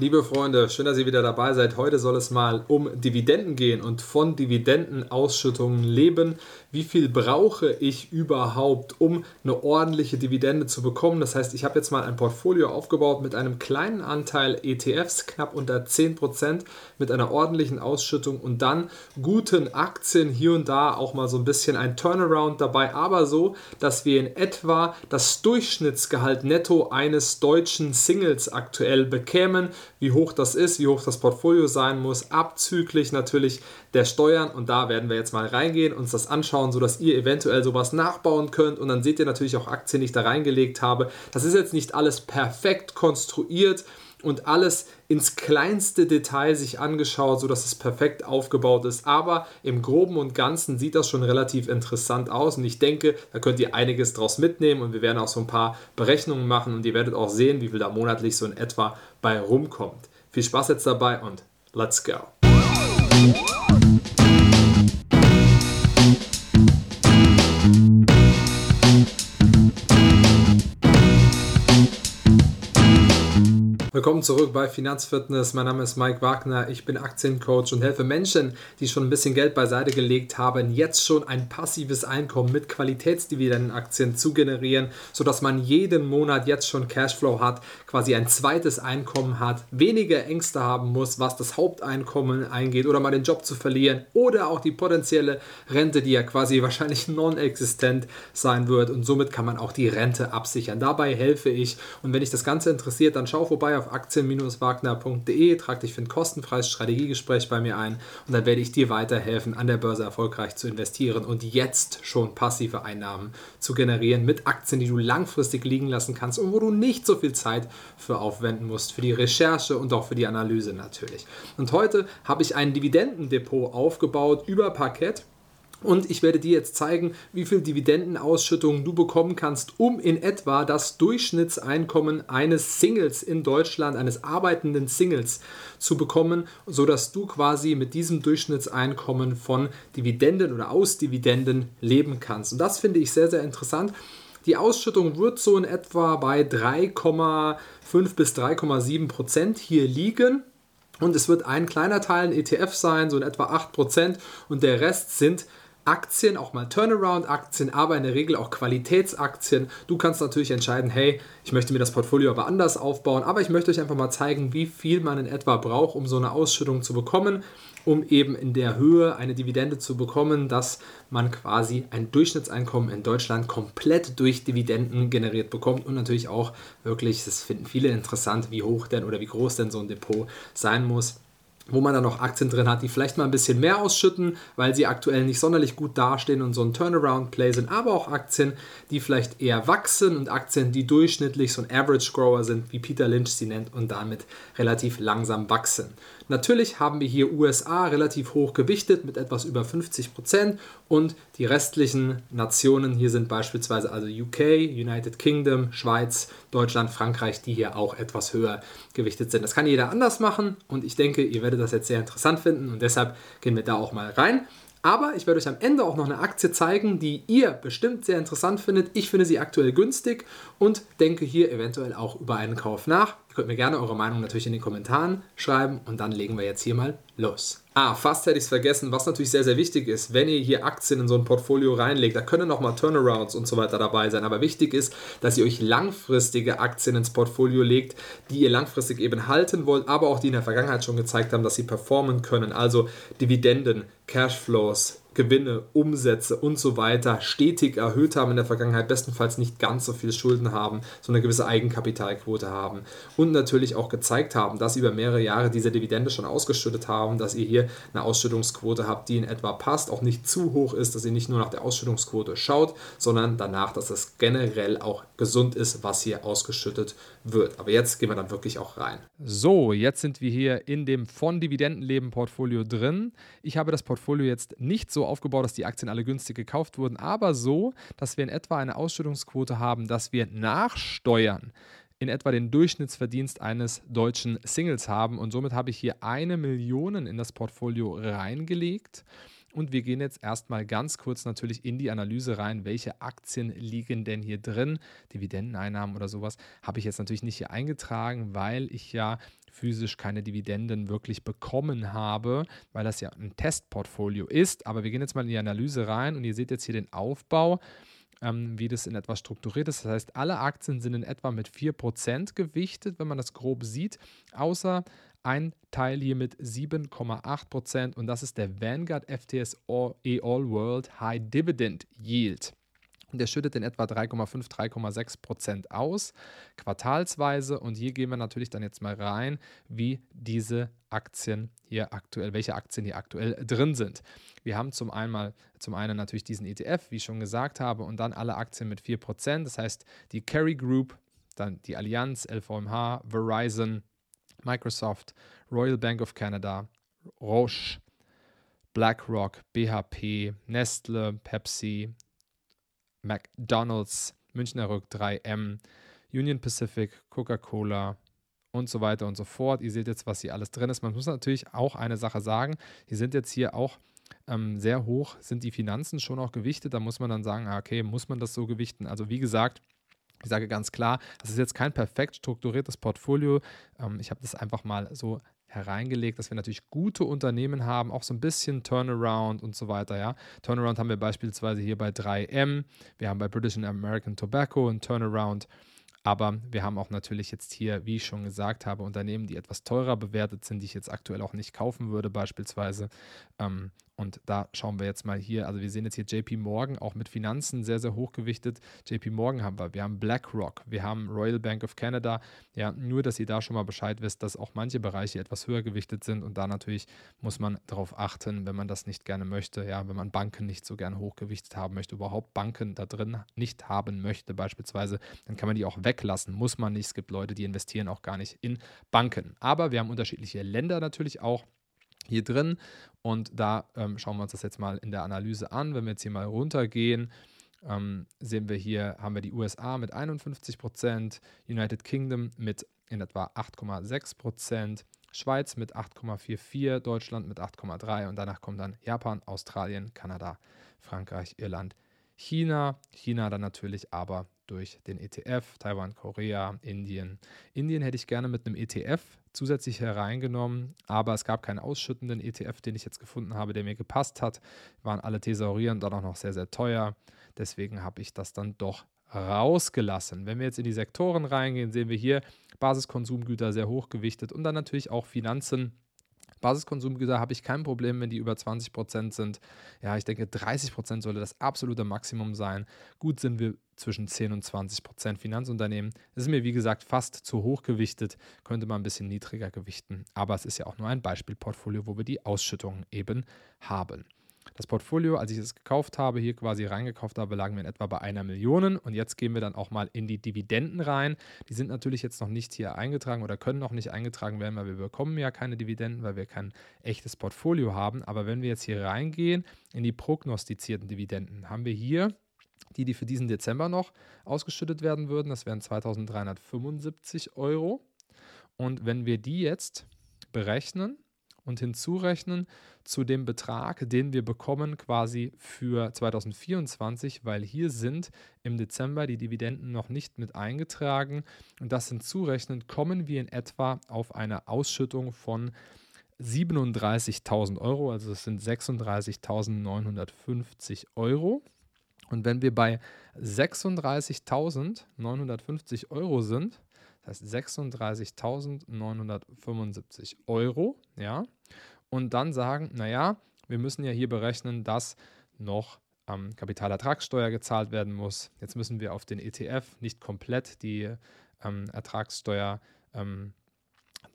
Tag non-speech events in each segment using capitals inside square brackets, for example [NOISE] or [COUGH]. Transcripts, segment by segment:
Liebe Freunde, schön, dass ihr wieder dabei seid. Heute soll es mal um Dividenden gehen und von Dividendenausschüttungen leben. Wie viel brauche ich überhaupt, um eine ordentliche Dividende zu bekommen? Das heißt, ich habe jetzt mal ein Portfolio aufgebaut mit einem kleinen Anteil ETFs, knapp unter 10%, mit einer ordentlichen Ausschüttung und dann guten Aktien hier und da auch mal so ein bisschen ein Turnaround dabei, aber so, dass wir in etwa das Durchschnittsgehalt netto eines deutschen Singles aktuell bekämen wie hoch das ist, wie hoch das Portfolio sein muss, abzüglich natürlich der Steuern. Und da werden wir jetzt mal reingehen, uns das anschauen, sodass ihr eventuell sowas nachbauen könnt. Und dann seht ihr natürlich auch Aktien, die ich da reingelegt habe. Das ist jetzt nicht alles perfekt konstruiert und alles ins kleinste Detail sich angeschaut, sodass es perfekt aufgebaut ist. Aber im Groben und Ganzen sieht das schon relativ interessant aus und ich denke, da könnt ihr einiges draus mitnehmen und wir werden auch so ein paar Berechnungen machen und ihr werdet auch sehen, wie viel da monatlich so in etwa bei rumkommt. Viel Spaß jetzt dabei und let's go! Willkommen zurück bei Finanzfitness. Mein Name ist Mike Wagner. Ich bin Aktiencoach und helfe Menschen, die schon ein bisschen Geld beiseite gelegt haben, jetzt schon ein passives Einkommen mit Qualitätsdividendenaktien zu generieren, sodass man jeden Monat jetzt schon Cashflow hat, quasi ein zweites Einkommen hat, weniger Ängste haben muss, was das Haupteinkommen eingeht oder mal den Job zu verlieren oder auch die potenzielle Rente, die ja quasi [LAUGHS] wahrscheinlich non-existent sein wird und somit kann man auch die Rente absichern. Dabei helfe ich und wenn dich das Ganze interessiert, dann schau vorbei auf aktien-wagner.de, trag dich für ein kostenfreies Strategiegespräch bei mir ein und dann werde ich dir weiterhelfen, an der Börse erfolgreich zu investieren und jetzt schon passive Einnahmen zu generieren mit Aktien, die du langfristig liegen lassen kannst und wo du nicht so viel Zeit für aufwenden musst, für die Recherche und auch für die Analyse natürlich. Und heute habe ich ein Dividendendepot aufgebaut über Parkett und ich werde dir jetzt zeigen, wie viel Dividendenausschüttungen du bekommen kannst, um in etwa das Durchschnittseinkommen eines Singles in Deutschland, eines arbeitenden Singles zu bekommen, sodass du quasi mit diesem Durchschnittseinkommen von Dividenden oder aus Dividenden leben kannst. Und das finde ich sehr, sehr interessant. Die Ausschüttung wird so in etwa bei 3,5 bis 3,7 Prozent hier liegen. Und es wird ein kleiner Teil ein ETF sein, so in etwa 8 Prozent. Und der Rest sind Aktien, auch mal Turnaround-Aktien, aber in der Regel auch Qualitätsaktien. Du kannst natürlich entscheiden, hey, ich möchte mir das Portfolio aber anders aufbauen, aber ich möchte euch einfach mal zeigen, wie viel man in etwa braucht, um so eine Ausschüttung zu bekommen, um eben in der Höhe eine Dividende zu bekommen, dass man quasi ein Durchschnittseinkommen in Deutschland komplett durch Dividenden generiert bekommt und natürlich auch wirklich, das finden viele interessant, wie hoch denn oder wie groß denn so ein Depot sein muss wo man dann noch Aktien drin hat, die vielleicht mal ein bisschen mehr ausschütten, weil sie aktuell nicht sonderlich gut dastehen und so ein Turnaround-Play sind, aber auch Aktien, die vielleicht eher wachsen und Aktien, die durchschnittlich so ein Average Grower sind, wie Peter Lynch sie nennt und damit relativ langsam wachsen. Natürlich haben wir hier USA relativ hoch gewichtet mit etwas über 50 Prozent und die restlichen Nationen hier sind beispielsweise also UK, United Kingdom, Schweiz, Deutschland, Frankreich, die hier auch etwas höher gewichtet sind. Das kann jeder anders machen und ich denke, ihr werdet das jetzt sehr interessant finden und deshalb gehen wir da auch mal rein. Aber ich werde euch am Ende auch noch eine Aktie zeigen, die ihr bestimmt sehr interessant findet. Ich finde sie aktuell günstig und denke hier eventuell auch über einen Kauf nach. Ihr könnt mir gerne eure Meinung natürlich in den Kommentaren schreiben und dann legen wir jetzt hier mal los. Ah, fast hätte ich es vergessen, was natürlich sehr, sehr wichtig ist, wenn ihr hier Aktien in so ein Portfolio reinlegt, da können nochmal Turnarounds und so weiter dabei sein, aber wichtig ist, dass ihr euch langfristige Aktien ins Portfolio legt, die ihr langfristig eben halten wollt, aber auch die in der Vergangenheit schon gezeigt haben, dass sie performen können, also Dividenden, Cashflows, Gewinne, Umsätze und so weiter stetig erhöht haben in der Vergangenheit, bestenfalls nicht ganz so viel Schulden haben, so eine gewisse Eigenkapitalquote haben und natürlich auch gezeigt haben, dass sie über mehrere Jahre diese Dividende schon ausgeschüttet haben, dass ihr hier eine Ausschüttungsquote habt, die in etwa passt, auch nicht zu hoch ist, dass ihr nicht nur nach der Ausschüttungsquote schaut, sondern danach, dass es generell auch gesund ist, was hier ausgeschüttet wird. Aber jetzt gehen wir dann wirklich auch rein. So, jetzt sind wir hier in dem von Dividendenleben Portfolio drin. Ich habe das Portfolio jetzt nicht so aufgebaut, dass die Aktien alle günstig gekauft wurden, aber so, dass wir in etwa eine Ausschüttungsquote haben, dass wir nachsteuern in etwa den Durchschnittsverdienst eines deutschen Singles haben. Und somit habe ich hier eine Million in das Portfolio reingelegt. Und wir gehen jetzt erstmal ganz kurz natürlich in die Analyse rein, welche Aktien liegen denn hier drin. Dividendeneinnahmen oder sowas habe ich jetzt natürlich nicht hier eingetragen, weil ich ja physisch keine Dividenden wirklich bekommen habe, weil das ja ein Testportfolio ist. Aber wir gehen jetzt mal in die Analyse rein und ihr seht jetzt hier den Aufbau ähm, wie das in etwa strukturiert ist. Das heißt, alle Aktien sind in etwa mit 4% gewichtet, wenn man das grob sieht, außer ein Teil hier mit 7,8% und das ist der Vanguard FTS All, All World High Dividend Yield. Der schüttet in etwa 3,5, 3,6 Prozent aus, quartalsweise. Und hier gehen wir natürlich dann jetzt mal rein, wie diese Aktien hier aktuell, welche Aktien hier aktuell drin sind. Wir haben zum einen, zum einen natürlich diesen ETF, wie ich schon gesagt habe, und dann alle Aktien mit 4 Prozent. Das heißt, die Carry Group, dann die Allianz, LVMH, Verizon, Microsoft, Royal Bank of Canada, Roche, BlackRock, BHP, Nestle, Pepsi, McDonald's, Münchner Rück 3M, Union Pacific, Coca-Cola und so weiter und so fort. Ihr seht jetzt, was hier alles drin ist. Man muss natürlich auch eine Sache sagen, die sind jetzt hier auch ähm, sehr hoch, sind die Finanzen schon auch gewichtet. Da muss man dann sagen, ah, okay, muss man das so gewichten? Also wie gesagt, ich sage ganz klar, das ist jetzt kein perfekt strukturiertes Portfolio. Ähm, ich habe das einfach mal so hereingelegt, dass wir natürlich gute Unternehmen haben, auch so ein bisschen Turnaround und so weiter. Ja. Turnaround haben wir beispielsweise hier bei 3M, wir haben bei British and American Tobacco ein Turnaround. Aber wir haben auch natürlich jetzt hier, wie ich schon gesagt habe, Unternehmen, die etwas teurer bewertet sind, die ich jetzt aktuell auch nicht kaufen würde, beispielsweise. Ähm, und da schauen wir jetzt mal hier, also wir sehen jetzt hier JP Morgan auch mit Finanzen sehr, sehr hochgewichtet. JP Morgan haben wir, wir haben BlackRock, wir haben Royal Bank of Canada. Ja, nur, dass ihr da schon mal Bescheid wisst, dass auch manche Bereiche etwas höher gewichtet sind und da natürlich muss man darauf achten, wenn man das nicht gerne möchte. Ja, wenn man Banken nicht so gerne hochgewichtet haben möchte, überhaupt Banken da drin nicht haben möchte, beispielsweise, dann kann man die auch weglassen. Muss man nicht. Es gibt Leute, die investieren auch gar nicht in Banken. Aber wir haben unterschiedliche Länder natürlich auch hier drin. Und da ähm, schauen wir uns das jetzt mal in der Analyse an. Wenn wir jetzt hier mal runtergehen, ähm, sehen wir hier, haben wir die USA mit 51 Prozent, United Kingdom mit in etwa 8,6 Prozent, Schweiz mit 8,44, Deutschland mit 8,3 und danach kommen dann Japan, Australien, Kanada, Frankreich, Irland, China. China dann natürlich aber durch den ETF, Taiwan, Korea, Indien. Indien hätte ich gerne mit einem ETF zusätzlich hereingenommen, aber es gab keinen ausschüttenden ETF, den ich jetzt gefunden habe, der mir gepasst hat. Waren alle Thesaurieren dann auch noch sehr, sehr teuer. Deswegen habe ich das dann doch rausgelassen. Wenn wir jetzt in die Sektoren reingehen, sehen wir hier Basiskonsumgüter sehr hochgewichtet und dann natürlich auch Finanzen Basiskonsumgüter habe ich kein Problem, wenn die über 20 Prozent sind. Ja, ich denke, 30 Prozent sollte das absolute Maximum sein. Gut sind wir zwischen 10 und 20 Prozent Finanzunternehmen. Das ist mir, wie gesagt, fast zu hoch gewichtet. Könnte man ein bisschen niedriger gewichten. Aber es ist ja auch nur ein Beispielportfolio, wo wir die Ausschüttungen eben haben. Das Portfolio, als ich es gekauft habe, hier quasi reingekauft habe, lagen wir in etwa bei einer Million. Und jetzt gehen wir dann auch mal in die Dividenden rein. Die sind natürlich jetzt noch nicht hier eingetragen oder können noch nicht eingetragen werden, weil wir bekommen ja keine Dividenden, weil wir kein echtes Portfolio haben. Aber wenn wir jetzt hier reingehen in die prognostizierten Dividenden, haben wir hier die, die für diesen Dezember noch ausgeschüttet werden würden. Das wären 2375 Euro. Und wenn wir die jetzt berechnen, und hinzurechnen zu dem Betrag, den wir bekommen quasi für 2024, weil hier sind im Dezember die Dividenden noch nicht mit eingetragen und das hinzurechnen, kommen wir in etwa auf eine Ausschüttung von 37.000 Euro, also das sind 36.950 Euro. Und wenn wir bei 36.950 Euro sind, heißt 36.975 Euro, ja. Und dann sagen, naja, wir müssen ja hier berechnen, dass noch ähm, Kapitalertragssteuer gezahlt werden muss. Jetzt müssen wir auf den ETF nicht komplett die ähm, Ertragssteuer ähm,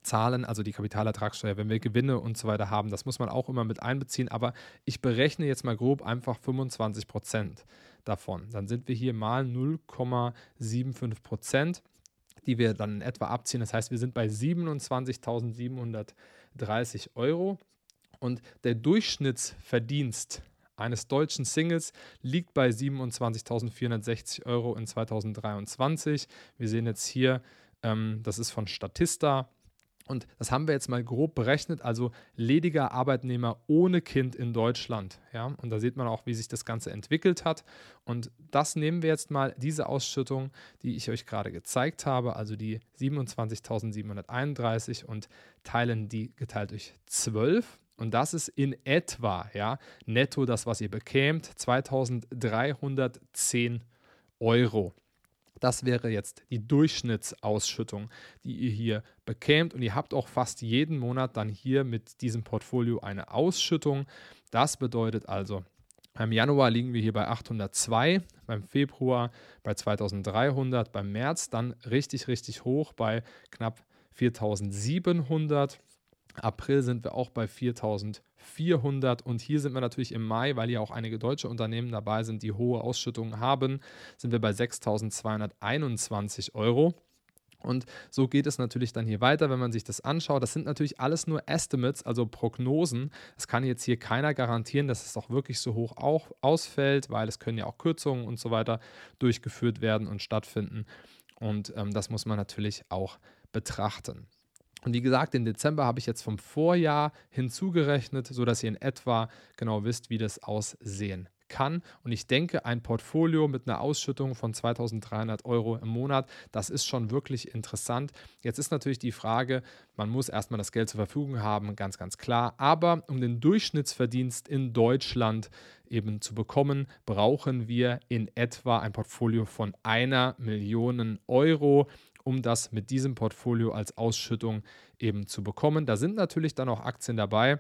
zahlen, also die Kapitalertragssteuer, wenn wir Gewinne und so weiter haben. Das muss man auch immer mit einbeziehen, aber ich berechne jetzt mal grob einfach 25 Prozent davon. Dann sind wir hier mal 0,75 Prozent die wir dann etwa abziehen. Das heißt, wir sind bei 27.730 Euro und der Durchschnittsverdienst eines deutschen Singles liegt bei 27.460 Euro in 2023. Wir sehen jetzt hier, ähm, das ist von Statista Und das haben wir jetzt mal grob berechnet, also lediger Arbeitnehmer ohne Kind in Deutschland. Ja? Und da sieht man auch, wie sich das Ganze entwickelt hat. Und das nehmen wir jetzt mal, diese Ausschüttung, die ich euch gerade gezeigt habe, also die 27.731 und teilen die geteilt durch 12. Und das ist in etwa, ja, netto das, was ihr bekämt, 2310 Euro. Das wäre jetzt die Durchschnittsausschüttung, die ihr hier bekämt. Und ihr habt auch fast jeden Monat dann hier mit diesem Portfolio eine Ausschüttung. Das bedeutet also, im Januar liegen wir hier bei 802, beim Februar bei 2300, beim März dann richtig, richtig hoch bei knapp 4700. April sind wir auch bei 4400 und hier sind wir natürlich im Mai, weil ja auch einige deutsche Unternehmen dabei sind, die hohe Ausschüttungen haben, sind wir bei 6221 Euro. Und so geht es natürlich dann hier weiter, wenn man sich das anschaut. Das sind natürlich alles nur Estimates, also Prognosen. Es kann jetzt hier keiner garantieren, dass es auch wirklich so hoch auch ausfällt, weil es können ja auch Kürzungen und so weiter durchgeführt werden und stattfinden. Und ähm, das muss man natürlich auch betrachten. Und wie gesagt, den Dezember habe ich jetzt vom Vorjahr hinzugerechnet, sodass ihr in etwa genau wisst, wie das aussehen kann. Und ich denke, ein Portfolio mit einer Ausschüttung von 2300 Euro im Monat, das ist schon wirklich interessant. Jetzt ist natürlich die Frage, man muss erstmal das Geld zur Verfügung haben, ganz, ganz klar. Aber um den Durchschnittsverdienst in Deutschland eben zu bekommen, brauchen wir in etwa ein Portfolio von einer Million Euro um das mit diesem Portfolio als Ausschüttung eben zu bekommen. Da sind natürlich dann auch Aktien dabei.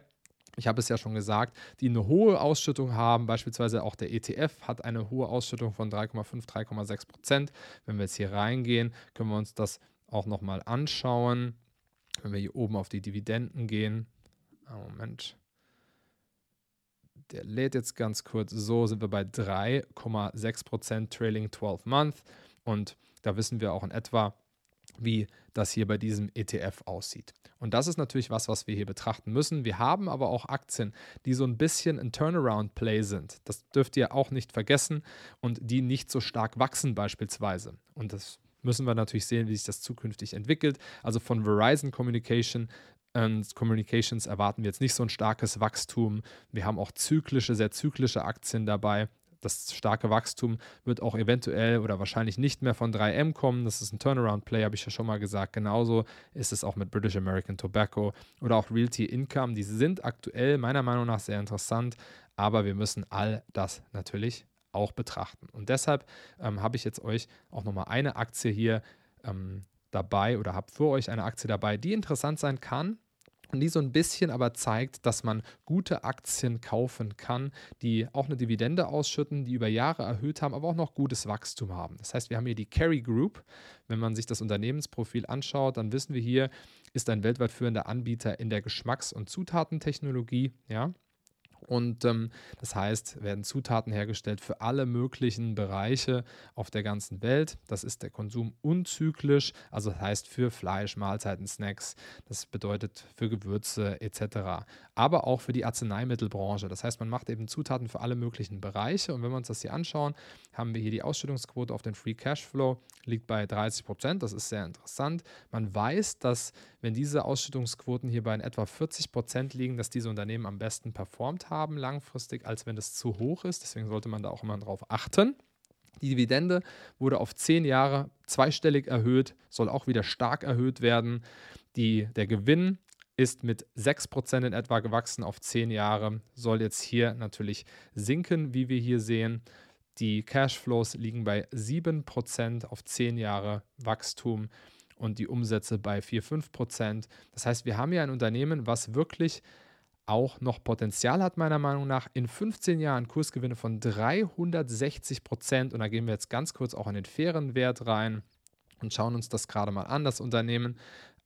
Ich habe es ja schon gesagt, die eine hohe Ausschüttung haben. Beispielsweise auch der ETF hat eine hohe Ausschüttung von 3,5, 3,6 Prozent. Wenn wir jetzt hier reingehen, können wir uns das auch nochmal anschauen. Wenn wir hier oben auf die Dividenden gehen. Moment. Der lädt jetzt ganz kurz. So sind wir bei 3,6 Prozent Trailing 12 Month. Und da wissen wir auch in etwa, wie das hier bei diesem ETF aussieht. Und das ist natürlich was, was wir hier betrachten müssen. Wir haben aber auch Aktien, die so ein bisschen ein Turnaround-Play sind. Das dürft ihr auch nicht vergessen und die nicht so stark wachsen beispielsweise. Und das müssen wir natürlich sehen, wie sich das zukünftig entwickelt. Also von Verizon Communication und Communications erwarten wir jetzt nicht so ein starkes Wachstum. Wir haben auch zyklische, sehr zyklische Aktien dabei das starke Wachstum wird auch eventuell oder wahrscheinlich nicht mehr von 3M kommen. Das ist ein Turnaround-Play, habe ich ja schon mal gesagt. Genauso ist es auch mit British American Tobacco oder auch Realty Income. Die sind aktuell meiner Meinung nach sehr interessant, aber wir müssen all das natürlich auch betrachten. Und deshalb ähm, habe ich jetzt euch auch nochmal eine Aktie hier ähm, dabei oder habe für euch eine Aktie dabei, die interessant sein kann und die so ein bisschen aber zeigt, dass man gute Aktien kaufen kann, die auch eine Dividende ausschütten, die über Jahre erhöht haben, aber auch noch gutes Wachstum haben. Das heißt, wir haben hier die Carry Group. Wenn man sich das Unternehmensprofil anschaut, dann wissen wir hier, ist ein weltweit führender Anbieter in der Geschmacks- und Zutatentechnologie. Ja, und ähm, das heißt, werden Zutaten hergestellt für alle möglichen Bereiche auf der ganzen Welt. Das ist der Konsum unzyklisch, also das heißt für Fleisch, Mahlzeiten, Snacks, das bedeutet für Gewürze etc. Aber auch für die Arzneimittelbranche. Das heißt, man macht eben Zutaten für alle möglichen Bereiche. Und wenn wir uns das hier anschauen, haben wir hier die Ausschüttungsquote auf den Free Cashflow, liegt bei 30 Prozent. Das ist sehr interessant. Man weiß, dass wenn diese Ausschüttungsquoten hier bei etwa 40 Prozent liegen, dass diese Unternehmen am besten performt haben haben langfristig, als wenn es zu hoch ist. Deswegen sollte man da auch immer drauf achten. Die Dividende wurde auf zehn Jahre zweistellig erhöht, soll auch wieder stark erhöht werden. Die, der Gewinn ist mit 6% in etwa gewachsen auf zehn Jahre, soll jetzt hier natürlich sinken, wie wir hier sehen. Die Cashflows liegen bei 7% auf zehn Jahre Wachstum und die Umsätze bei 4-5%. Das heißt, wir haben hier ein Unternehmen, was wirklich auch noch Potenzial hat, meiner Meinung nach. In 15 Jahren Kursgewinne von 360 Prozent. Und da gehen wir jetzt ganz kurz auch in den fairen Wert rein und schauen uns das gerade mal an. Das Unternehmen,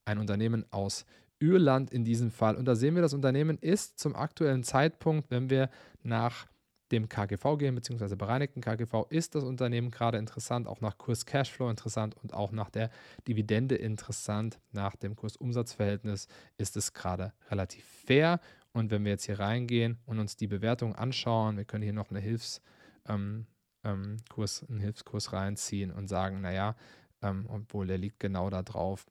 ein Unternehmen aus Irland in diesem Fall. Und da sehen wir, das Unternehmen ist zum aktuellen Zeitpunkt, wenn wir nach dem KGV gehen, beziehungsweise bereinigten KGV, ist das Unternehmen gerade interessant, auch nach Kurs Cashflow interessant und auch nach der Dividende interessant. Nach dem Kursumsatzverhältnis ist es gerade relativ fair und wenn wir jetzt hier reingehen und uns die Bewertung anschauen, wir können hier noch eine Hilfs, ähm, ähm, Kurs, einen Hilfskurs reinziehen und sagen, naja, ähm, obwohl der liegt genau da drauf.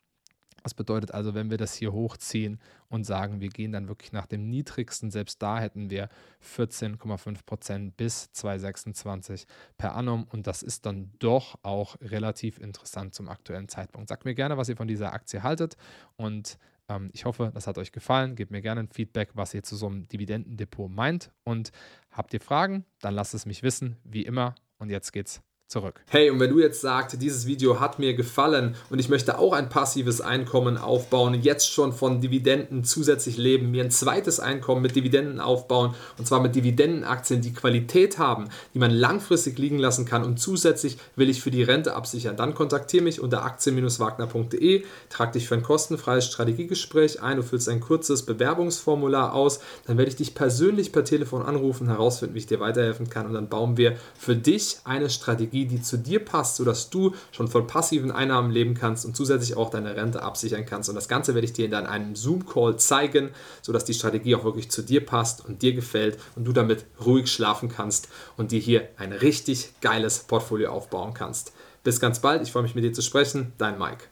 Das bedeutet also, wenn wir das hier hochziehen und sagen, wir gehen dann wirklich nach dem niedrigsten, selbst da hätten wir 14,5 Prozent bis 2026 per annum und das ist dann doch auch relativ interessant zum aktuellen Zeitpunkt. Sagt mir gerne, was ihr von dieser Aktie haltet und ähm, ich hoffe, das hat euch gefallen. Gebt mir gerne ein Feedback, was ihr zu so einem Dividendendepot meint und habt ihr Fragen, dann lasst es mich wissen, wie immer und jetzt geht's zurück. Hey, und wenn du jetzt sagst, dieses Video hat mir gefallen und ich möchte auch ein passives Einkommen aufbauen, jetzt schon von Dividenden zusätzlich leben, mir ein zweites Einkommen mit Dividenden aufbauen und zwar mit Dividendenaktien, die Qualität haben, die man langfristig liegen lassen kann und zusätzlich will ich für die Rente absichern, dann kontaktiere mich unter aktien-wagner.de, trag dich für ein kostenfreies Strategiegespräch ein, du füllst ein kurzes Bewerbungsformular aus, dann werde ich dich persönlich per Telefon anrufen, herausfinden, wie ich dir weiterhelfen kann und dann bauen wir für dich eine Strategie Strategie, die zu dir passt, sodass du schon von passiven Einnahmen leben kannst und zusätzlich auch deine Rente absichern kannst. Und das Ganze werde ich dir in einem Zoom-Call zeigen, sodass die Strategie auch wirklich zu dir passt und dir gefällt und du damit ruhig schlafen kannst und dir hier ein richtig geiles Portfolio aufbauen kannst. Bis ganz bald, ich freue mich mit dir zu sprechen, dein Mike.